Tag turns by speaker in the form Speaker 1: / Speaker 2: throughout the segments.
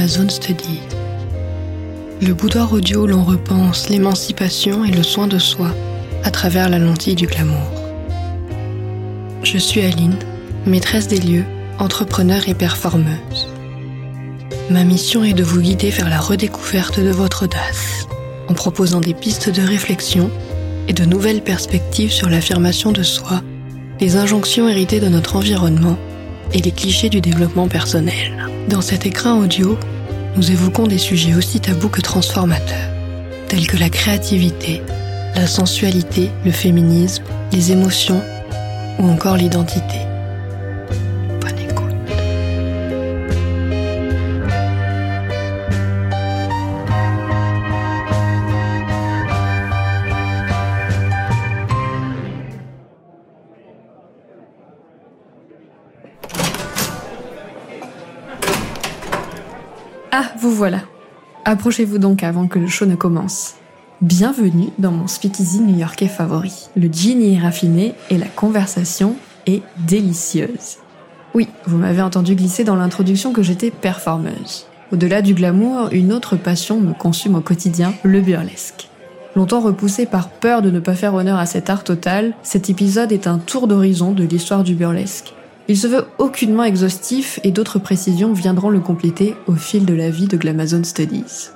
Speaker 1: Glamazon Study. Le boudoir audio l'on repense l'émancipation et le soin de soi à travers la lentille du glamour. Je suis Aline, maîtresse des lieux, entrepreneur et performeuse. Ma mission est de vous guider vers la redécouverte de votre audace, en proposant des pistes de réflexion et de nouvelles perspectives sur l'affirmation de soi, les injonctions héritées de notre environnement et les clichés du développement personnel. Dans cet écran audio, nous évoquons des sujets aussi tabous que transformateurs, tels que la créativité, la sensualité, le féminisme, les émotions ou encore l'identité.
Speaker 2: Ah, vous voilà. Approchez-vous donc avant que le show ne commence. Bienvenue dans mon speakeasy new-yorkais favori. Le y est raffiné et la conversation est délicieuse. Oui, vous m'avez entendu glisser dans l'introduction que j'étais performeuse. Au-delà du glamour, une autre passion me consume au quotidien, le burlesque. Longtemps repoussé par peur de ne pas faire honneur à cet art total, cet épisode est un tour d'horizon de l'histoire du burlesque. Il se veut aucunement exhaustif et d'autres précisions viendront le compléter au fil de la vie de Glamazon Studies.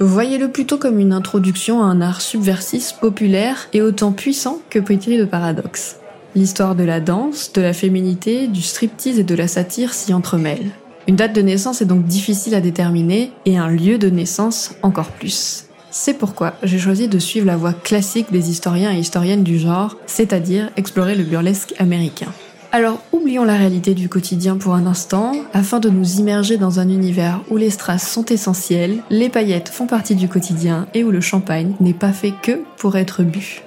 Speaker 2: Voyez-le plutôt comme une introduction à un art subversif populaire et autant puissant que pétri de paradoxes. L'histoire de la danse, de la féminité, du striptease et de la satire s'y entremêlent. Une date de naissance est donc difficile à déterminer et un lieu de naissance encore plus. C'est pourquoi j'ai choisi de suivre la voie classique des historiens et historiennes du genre, c'est-à-dire explorer le burlesque américain. Alors oublions la réalité du quotidien pour un instant, afin de nous immerger dans un univers où les strass sont essentiels, les paillettes font partie du quotidien et où le champagne n'est pas fait que pour être bu.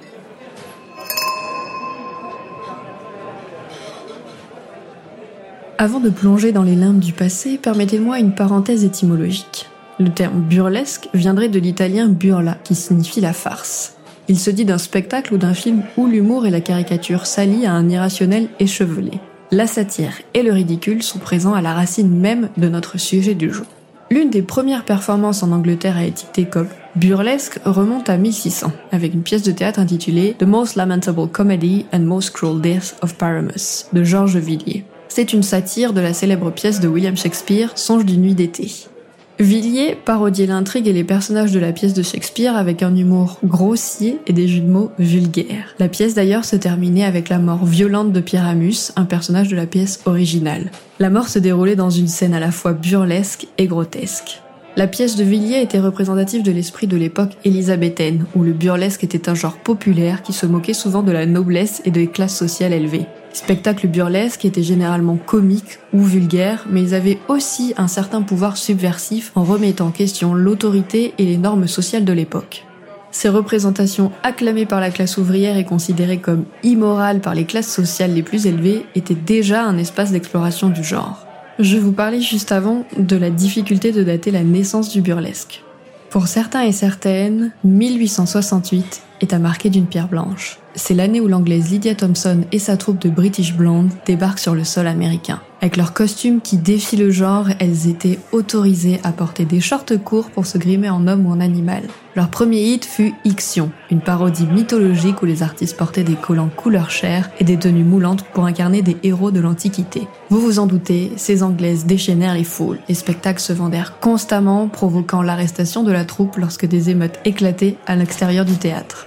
Speaker 2: Avant de plonger dans les limbes du passé, permettez-moi une parenthèse étymologique. Le terme burlesque viendrait de l'italien burla, qui signifie la farce. Il se dit d'un spectacle ou d'un film où l'humour et la caricature s'allient à un irrationnel échevelé. La satire et le ridicule sont présents à la racine même de notre sujet du jour. L'une des premières performances en Angleterre à étiqueter comme burlesque remonte à 1600, avec une pièce de théâtre intitulée The Most Lamentable Comedy and Most Cruel Death of Paramus de Georges Villiers. C'est une satire de la célèbre pièce de William Shakespeare, Songe d'une nuit d'été. Villiers parodiait l'intrigue et les personnages de la pièce de Shakespeare avec un humour grossier et des jeux de mots vulgaires. La pièce d'ailleurs se terminait avec la mort violente de Pyramus, un personnage de la pièce originale. La mort se déroulait dans une scène à la fois burlesque et grotesque. La pièce de Villiers était représentative de l'esprit de l'époque élisabéthaine, où le burlesque était un genre populaire qui se moquait souvent de la noblesse et des classes sociales élevées. Spectacles burlesques étaient généralement comiques ou vulgaires, mais ils avaient aussi un certain pouvoir subversif en remettant en question l'autorité et les normes sociales de l'époque. Ces représentations acclamées par la classe ouvrière et considérées comme immorales par les classes sociales les plus élevées étaient déjà un espace d'exploration du genre. Je vous parlais juste avant de la difficulté de dater la naissance du burlesque. Pour certains et certaines, 1868 est à marquer d'une pierre blanche. C'est l'année où l'anglaise Lydia Thompson et sa troupe de British Blonde débarquent sur le sol américain. Avec leurs costumes qui défient le genre, elles étaient autorisées à porter des shorts courts pour se grimer en homme ou en animal. Leur premier hit fut Ixion, une parodie mythologique où les artistes portaient des collants couleur chair et des tenues moulantes pour incarner des héros de l'Antiquité. Vous vous en doutez, ces Anglaises déchaînèrent les foules. Les spectacles se vendèrent constamment, provoquant l'arrestation de la troupe lorsque des émeutes éclataient à l'extérieur du théâtre.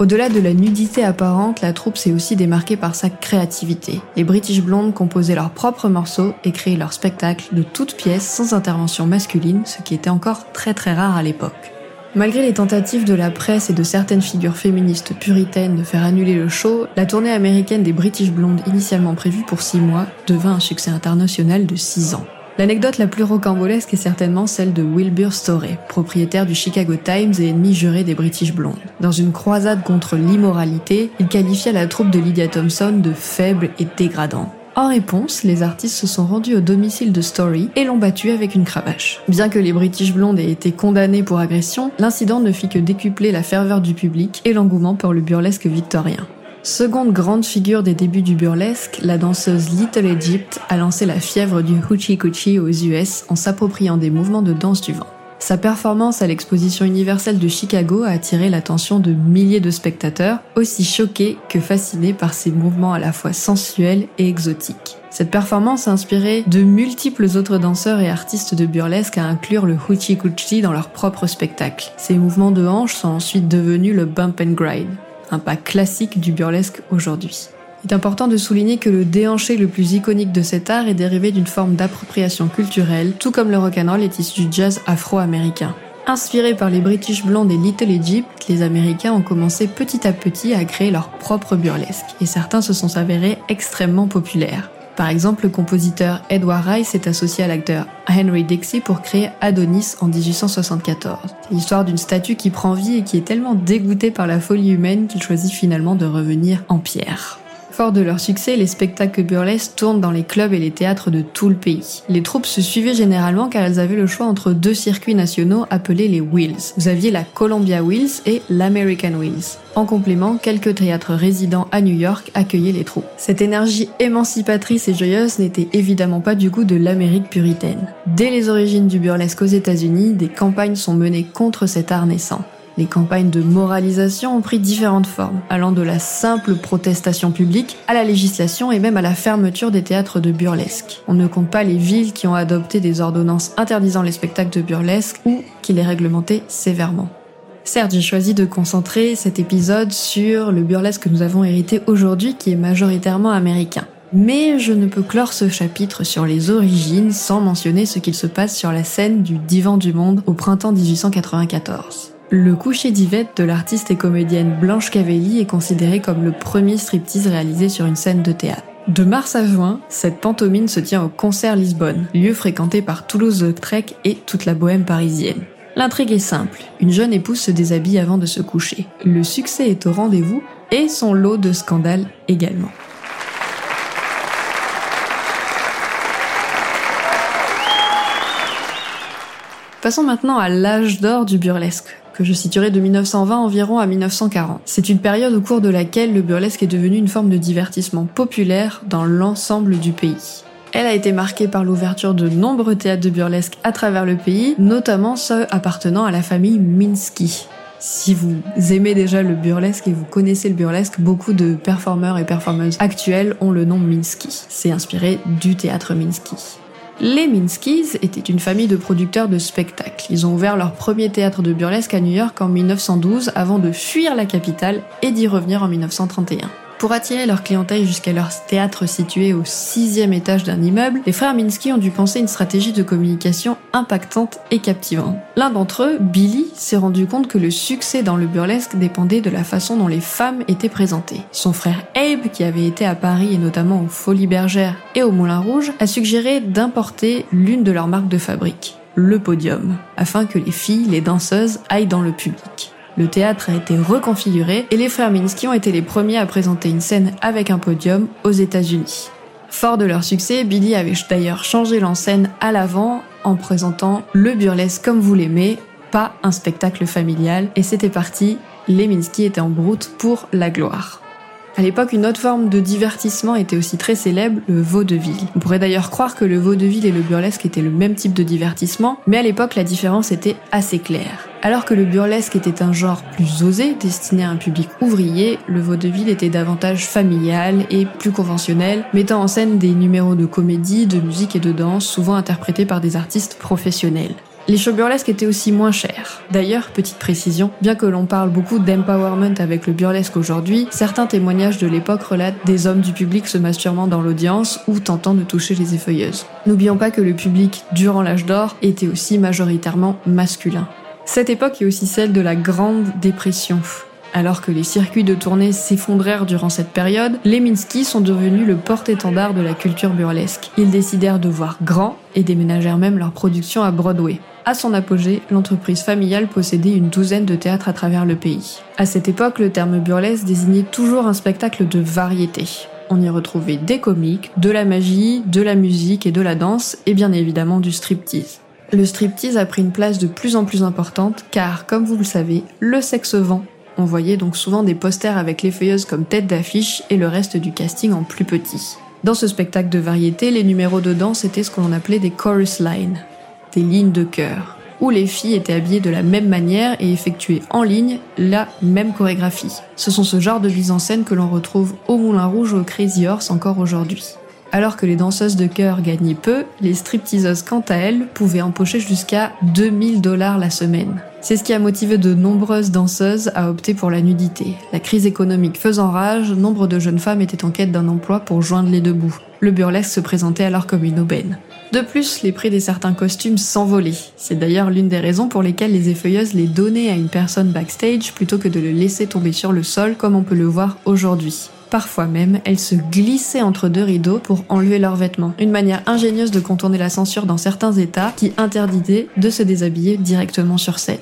Speaker 2: Au-delà de la nudité apparente, la troupe s'est aussi démarquée par sa créativité. Les British Blondes composaient leurs propres morceaux et créaient leurs spectacles de toutes pièces sans intervention masculine, ce qui était encore très très rare à l'époque. Malgré les tentatives de la presse et de certaines figures féministes puritaines de faire annuler le show, la tournée américaine des British Blondes initialement prévue pour six mois devint un succès international de six ans. L'anecdote la plus rocambolesque est certainement celle de Wilbur Storey, propriétaire du Chicago Times et ennemi juré des British Blondes. Dans une croisade contre l'immoralité, il qualifia la troupe de Lydia Thompson de faible et dégradant. En réponse, les artistes se sont rendus au domicile de Story et l'ont battu avec une cravache. Bien que les British Blondes aient été condamnés pour agression, l'incident ne fit que décupler la ferveur du public et l'engouement pour le burlesque victorien. Seconde grande figure des débuts du burlesque, la danseuse Little Egypt a lancé la fièvre du hoochie coochie aux US en s'appropriant des mouvements de danse du vent. Sa performance à l'exposition universelle de Chicago a attiré l'attention de milliers de spectateurs, aussi choqués que fascinés par ses mouvements à la fois sensuels et exotiques. Cette performance a inspiré de multiples autres danseurs et artistes de burlesque à inclure le hoochie coochie dans leur propre spectacle. Ces mouvements de hanches sont ensuite devenus le bump and grind, un pas classique du burlesque aujourd'hui. Il est important de souligner que le déhanché le plus iconique de cet art est dérivé d'une forme d'appropriation culturelle, tout comme le rock'n'roll est issu du jazz afro-américain. Inspirés par les British Blondes et Little Egypt, les Américains ont commencé petit à petit à créer leur propre burlesque, et certains se sont avérés extrêmement populaires. Par exemple, le compositeur Edward Rice est associé à l'acteur Henry Dixie pour créer Adonis en 1874. C'est l'histoire d'une statue qui prend vie et qui est tellement dégoûtée par la folie humaine qu'il choisit finalement de revenir en pierre. Fort de leur succès, les spectacles burlesques tournent dans les clubs et les théâtres de tout le pays. Les troupes se suivaient généralement car elles avaient le choix entre deux circuits nationaux appelés les Wheels. Vous aviez la Columbia Wheels et l'American Wheels. En complément, quelques théâtres résidents à New York accueillaient les troupes. Cette énergie émancipatrice et joyeuse n'était évidemment pas du goût de l'Amérique puritaine. Dès les origines du burlesque aux États-Unis, des campagnes sont menées contre cet art naissant. Les campagnes de moralisation ont pris différentes formes, allant de la simple protestation publique à la législation et même à la fermeture des théâtres de burlesque. On ne compte pas les villes qui ont adopté des ordonnances interdisant les spectacles de burlesque ou qui les réglementaient sévèrement. Certes, j'ai choisi de concentrer cet épisode sur le burlesque que nous avons hérité aujourd'hui qui est majoritairement américain. Mais je ne peux clore ce chapitre sur les origines sans mentionner ce qu'il se passe sur la scène du Divan du Monde au printemps 1894. Le coucher d'Yvette de l'artiste et comédienne Blanche Cavelli est considéré comme le premier striptease réalisé sur une scène de théâtre. De mars à juin, cette pantomime se tient au Concert Lisbonne, lieu fréquenté par Toulouse-Lautrec et toute la bohème parisienne. L'intrigue est simple, une jeune épouse se déshabille avant de se coucher. Le succès est au rendez-vous et son lot de scandales également. Passons maintenant à l'âge d'or du burlesque, que je situerai de 1920 environ à 1940. C'est une période au cours de laquelle le burlesque est devenu une forme de divertissement populaire dans l'ensemble du pays. Elle a été marquée par l'ouverture de nombreux théâtres de burlesque à travers le pays, notamment ceux appartenant à la famille Minsky. Si vous aimez déjà le burlesque et vous connaissez le burlesque, beaucoup de performeurs et performeuses actuels ont le nom Minsky. C'est inspiré du théâtre Minsky. Les Minskys étaient une famille de producteurs de spectacles. Ils ont ouvert leur premier théâtre de burlesque à New York en 1912 avant de fuir la capitale et d'y revenir en 1931. Pour attirer leur clientèle jusqu'à leur théâtre situé au sixième étage d'un immeuble, les frères Minsky ont dû penser une stratégie de communication impactante et captivante. L'un d'entre eux, Billy, s'est rendu compte que le succès dans le burlesque dépendait de la façon dont les femmes étaient présentées. Son frère Abe, qui avait été à Paris et notamment aux Folies Bergères et au Moulin Rouge, a suggéré d'importer l'une de leurs marques de fabrique, le podium, afin que les filles, les danseuses, aillent dans le public. Le théâtre a été reconfiguré et les frères Minsky ont été les premiers à présenter une scène avec un podium aux États-Unis. Fort de leur succès, Billy avait d'ailleurs changé l'enseigne à l'avant en présentant le burlesque comme vous l'aimez, pas un spectacle familial, et c'était parti, les Minsky étaient en route pour la gloire. À l'époque, une autre forme de divertissement était aussi très célèbre, le vaudeville. On pourrait d'ailleurs croire que le vaudeville et le burlesque étaient le même type de divertissement, mais à l'époque, la différence était assez claire. Alors que le burlesque était un genre plus osé, destiné à un public ouvrier, le vaudeville était davantage familial et plus conventionnel, mettant en scène des numéros de comédie, de musique et de danse, souvent interprétés par des artistes professionnels. Les shows burlesques étaient aussi moins chers. D'ailleurs, petite précision, bien que l'on parle beaucoup d'empowerment avec le burlesque aujourd'hui, certains témoignages de l'époque relatent des hommes du public se masturbant dans l'audience ou tentant de toucher les effeuilleuses. N'oublions pas que le public, durant l'âge d'or, était aussi majoritairement masculin. Cette époque est aussi celle de la Grande Dépression. Alors que les circuits de tournée s'effondrèrent durant cette période, les Minsky sont devenus le porte-étendard de la culture burlesque. Ils décidèrent de voir grand et déménagèrent même leur production à Broadway. À son apogée, l'entreprise familiale possédait une douzaine de théâtres à travers le pays. À cette époque, le terme burlesque désignait toujours un spectacle de variété. On y retrouvait des comiques, de la magie, de la musique et de la danse, et bien évidemment du striptease. Le striptease a pris une place de plus en plus importante car, comme vous le savez, le sexe vend On voyait donc souvent des posters avec les feuilleuses comme tête d'affiche et le reste du casting en plus petit. Dans ce spectacle de variété, les numéros de danse étaient ce qu'on appelait des chorus lines, des lignes de chœur, où les filles étaient habillées de la même manière et effectuaient en ligne la même chorégraphie. Ce sont ce genre de mise en scène que l'on retrouve au Moulin Rouge ou au Crazy Horse encore aujourd'hui. Alors que les danseuses de chœur gagnaient peu, les stripteaseuses quant à elles pouvaient empocher jusqu'à 2000 dollars la semaine. C'est ce qui a motivé de nombreuses danseuses à opter pour la nudité. La crise économique faisant rage, nombre de jeunes femmes étaient en quête d'un emploi pour joindre les deux bouts. Le burlesque se présentait alors comme une aubaine. De plus, les prix des certains costumes s'envolaient. C'est d'ailleurs l'une des raisons pour lesquelles les effeuilleuses les donnaient à une personne backstage plutôt que de le laisser tomber sur le sol comme on peut le voir aujourd'hui. Parfois même, elles se glissaient entre deux rideaux pour enlever leurs vêtements. Une manière ingénieuse de contourner la censure dans certains États qui interdisaient de se déshabiller directement sur scène.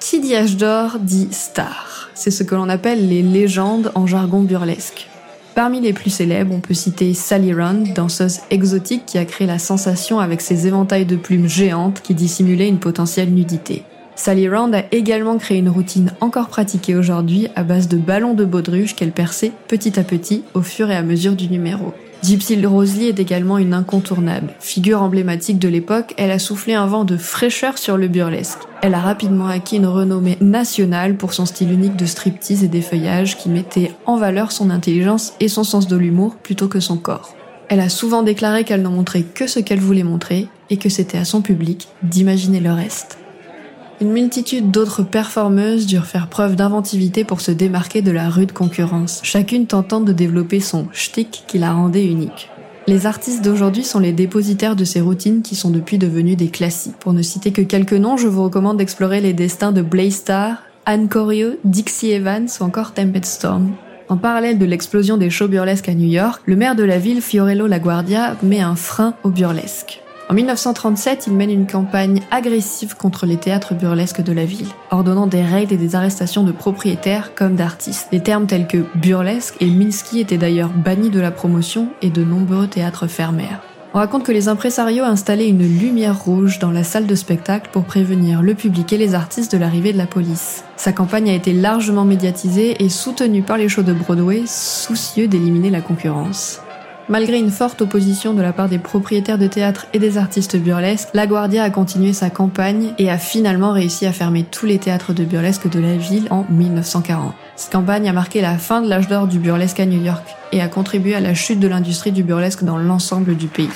Speaker 2: Qui dit d'or dit star. C'est ce que l'on appelle les légendes en jargon burlesque. Parmi les plus célèbres, on peut citer Sally Rand, danseuse exotique qui a créé la sensation avec ses éventails de plumes géantes qui dissimulaient une potentielle nudité. Sally Round a également créé une routine encore pratiquée aujourd'hui à base de ballons de baudruche qu'elle perçait petit à petit au fur et à mesure du numéro. Gypsy Rosely est également une incontournable. Figure emblématique de l'époque, elle a soufflé un vent de fraîcheur sur le burlesque. Elle a rapidement acquis une renommée nationale pour son style unique de striptease et d'effeuillage qui mettait en valeur son intelligence et son sens de l'humour plutôt que son corps. Elle a souvent déclaré qu'elle n'en montrait que ce qu'elle voulait montrer et que c'était à son public d'imaginer le reste. Une multitude d'autres performeuses durent faire preuve d'inventivité pour se démarquer de la rude concurrence, chacune tentant de développer son shtick qui la rendait unique. Les artistes d'aujourd'hui sont les dépositaires de ces routines qui sont depuis devenues des classiques. Pour ne citer que quelques noms, je vous recommande d'explorer les destins de Blaze Star, Anne Corio, Dixie Evans ou encore Tempest Storm. En parallèle de l'explosion des shows burlesques à New York, le maire de la ville, Fiorello LaGuardia, met un frein au burlesque. En 1937, il mène une campagne agressive contre les théâtres burlesques de la ville, ordonnant des raids et des arrestations de propriétaires comme d'artistes. Des termes tels que burlesque et Minsky étaient d'ailleurs bannis de la promotion et de nombreux théâtres fermèrent. On raconte que les impresarios installaient une lumière rouge dans la salle de spectacle pour prévenir le public et les artistes de l'arrivée de la police. Sa campagne a été largement médiatisée et soutenue par les shows de Broadway, soucieux d'éliminer la concurrence. Malgré une forte opposition de la part des propriétaires de théâtre et des artistes burlesques, La Guardia a continué sa campagne et a finalement réussi à fermer tous les théâtres de burlesque de la ville en 1940. Cette campagne a marqué la fin de l'âge d'or du burlesque à New York et a contribué à la chute de l'industrie du burlesque dans l'ensemble du pays.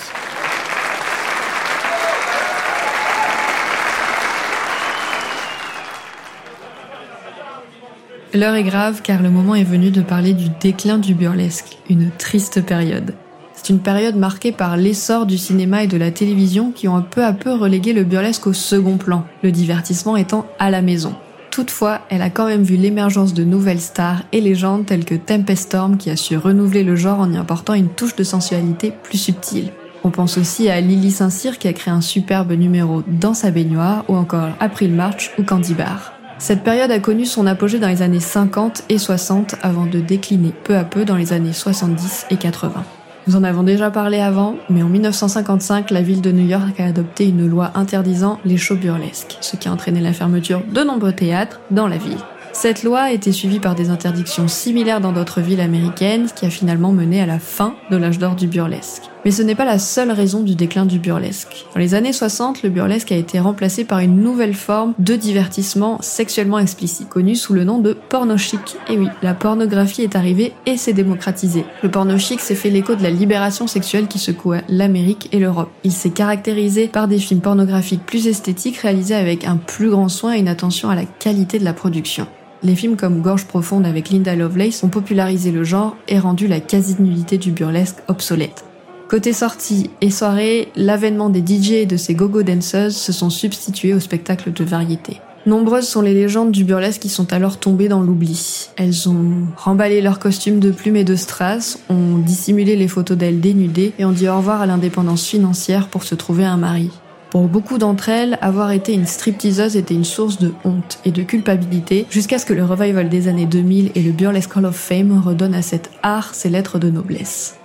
Speaker 2: L'heure est grave car le moment est venu de parler du déclin du burlesque, une triste période. C'est une période marquée par l'essor du cinéma et de la télévision qui ont peu à peu relégué le burlesque au second plan, le divertissement étant à la maison. Toutefois, elle a quand même vu l'émergence de nouvelles stars et légendes telles que Tempest Storm qui a su renouveler le genre en y apportant une touche de sensualité plus subtile. On pense aussi à Lily Saint-Cyr qui a créé un superbe numéro dans sa baignoire ou encore April March ou Candy Bar. Cette période a connu son apogée dans les années 50 et 60 avant de décliner peu à peu dans les années 70 et 80. Nous en avons déjà parlé avant, mais en 1955, la ville de New York a adopté une loi interdisant les shows burlesques, ce qui a entraîné la fermeture de nombreux théâtres dans la ville. Cette loi a été suivie par des interdictions similaires dans d'autres villes américaines, qui a finalement mené à la fin de l'âge d'or du burlesque. Mais ce n'est pas la seule raison du déclin du burlesque. Dans les années 60, le burlesque a été remplacé par une nouvelle forme de divertissement sexuellement explicite, connue sous le nom de porno chic. Et oui, la pornographie est arrivée et s'est démocratisée. Le porno chic s'est fait l'écho de la libération sexuelle qui secouait l'Amérique et l'Europe. Il s'est caractérisé par des films pornographiques plus esthétiques réalisés avec un plus grand soin et une attention à la qualité de la production. Les films comme Gorge profonde avec Linda Lovelace ont popularisé le genre et rendu la quasi-nullité du burlesque obsolète. Côté sortie et soirée, l'avènement des DJ et de ces gogo dancers se sont substitués au spectacle de variété. Nombreuses sont les légendes du burlesque qui sont alors tombées dans l'oubli. Elles ont remballé leurs costumes de plumes et de strass, ont dissimulé les photos d'elles dénudées et ont dit au revoir à l'indépendance financière pour se trouver un mari. Pour beaucoup d'entre elles, avoir été une stripteaseuse était une source de honte et de culpabilité, jusqu'à ce que le revival des années 2000 et le Burlesque Hall of Fame redonnent à cet art ses lettres de noblesse.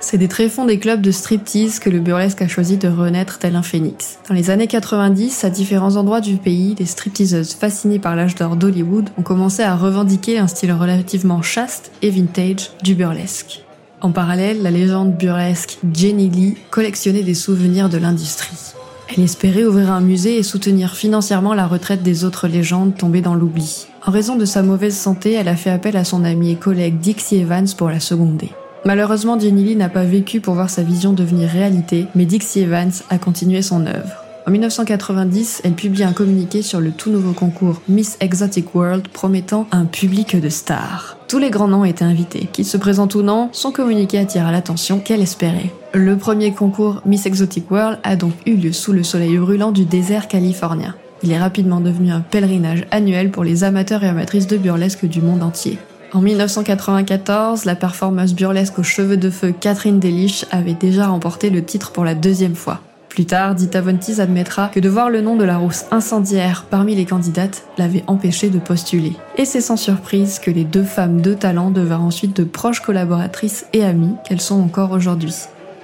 Speaker 2: c'est des tréfonds des clubs de striptease que le burlesque a choisi de renaître tel un phénix. Dans les années 90, à différents endroits du pays, les stripteaseuses fascinées par l'âge d'or d'Hollywood ont commencé à revendiquer un style relativement chaste et vintage du burlesque. En parallèle, la légende burlesque Jenny Lee collectionnait des souvenirs de l'industrie. Elle espérait ouvrir un musée et soutenir financièrement la retraite des autres légendes tombées dans l'oubli. En raison de sa mauvaise santé, elle a fait appel à son ami et collègue Dixie Evans pour la seconder. Malheureusement, Jenny Lee n'a pas vécu pour voir sa vision devenir réalité, mais Dixie Evans a continué son œuvre. En 1990, elle publie un communiqué sur le tout nouveau concours Miss Exotic World promettant un public de stars. Tous les grands noms étaient invités. Qu'ils se présentent ou non, son communiqué attira l'attention qu'elle espérait. Le premier concours Miss Exotic World a donc eu lieu sous le soleil brûlant du désert californien. Il est rapidement devenu un pèlerinage annuel pour les amateurs et amatrices de burlesque du monde entier. En 1994, la performeuse burlesque aux cheveux de feu Catherine Delich avait déjà remporté le titre pour la deuxième fois. Plus tard, Dita Von admettra que de voir le nom de la rousse incendiaire parmi les candidates l'avait empêché de postuler. Et c'est sans surprise que les deux femmes de talent devinrent ensuite de proches collaboratrices et amies qu'elles sont encore aujourd'hui.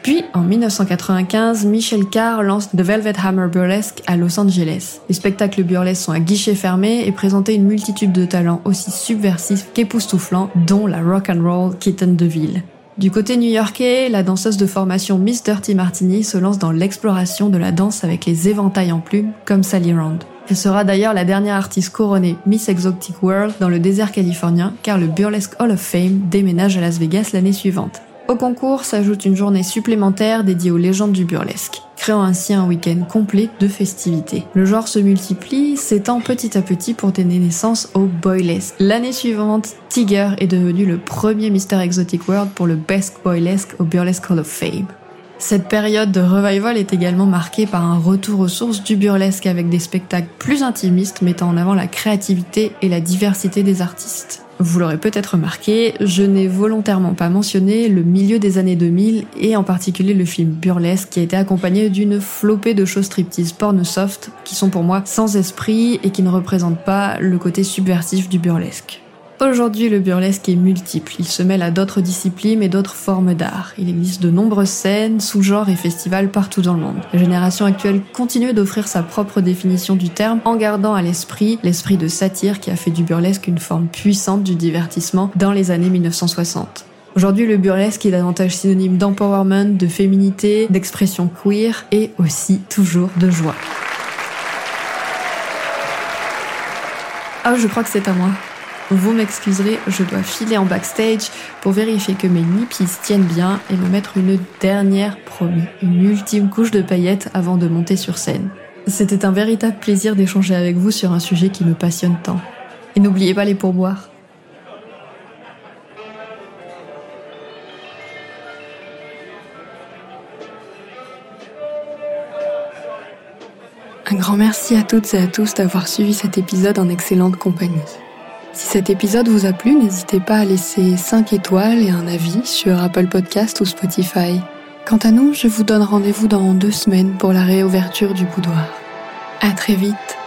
Speaker 2: Puis, en 1995, Michel Carr lance The Velvet Hammer Burlesque à Los Angeles. Les spectacles burlesques sont à guichet fermé et présentaient une multitude de talents aussi subversifs qu'époustouflants, dont la rock and roll kitten de ville. Du côté new-yorkais, la danseuse de formation Miss Dirty Martini se lance dans l'exploration de la danse avec les éventails en plumes, comme Sally Round. Elle sera d'ailleurs la dernière artiste couronnée Miss Exotic World dans le désert californien, car le Burlesque Hall of Fame déménage à Las Vegas l'année suivante. Au concours s'ajoute une journée supplémentaire dédiée aux légendes du burlesque, créant ainsi un week-end complet de festivités. Le genre se multiplie, s'étend petit à petit pour donner naissance au boylesque. L'année suivante, Tiger est devenu le premier Mr. Exotic World pour le Best Boylesque au Burlesque Hall of Fame. Cette période de revival est également marquée par un retour aux sources du burlesque avec des spectacles plus intimistes mettant en avant la créativité et la diversité des artistes. Vous l'aurez peut-être remarqué, je n'ai volontairement pas mentionné le milieu des années 2000 et en particulier le film Burlesque qui a été accompagné d'une flopée de choses striptease porno soft qui sont pour moi sans esprit et qui ne représentent pas le côté subversif du burlesque. Aujourd'hui, le burlesque est multiple. Il se mêle à d'autres disciplines et d'autres formes d'art. Il existe de nombreuses scènes, sous-genres et festivals partout dans le monde. La génération actuelle continue d'offrir sa propre définition du terme en gardant à l'esprit l'esprit de satire qui a fait du burlesque une forme puissante du divertissement dans les années 1960. Aujourd'hui, le burlesque est davantage synonyme d'empowerment, de féminité, d'expression queer et aussi toujours de joie. Ah, je crois que c'est à moi. Vous m'excuserez, je dois filer en backstage pour vérifier que mes nippies tiennent bien et me mettre une dernière, promis, une ultime couche de paillettes avant de monter sur scène. C'était un véritable plaisir d'échanger avec vous sur un sujet qui me passionne tant. Et n'oubliez pas les pourboires.
Speaker 1: Un grand merci à toutes et à tous d'avoir suivi cet épisode en excellente compagnie. Si cet épisode vous a plu, n'hésitez pas à laisser 5 étoiles et un avis sur Apple Podcast ou Spotify. Quant à nous, je vous donne rendez-vous dans deux semaines pour la réouverture du boudoir. À très vite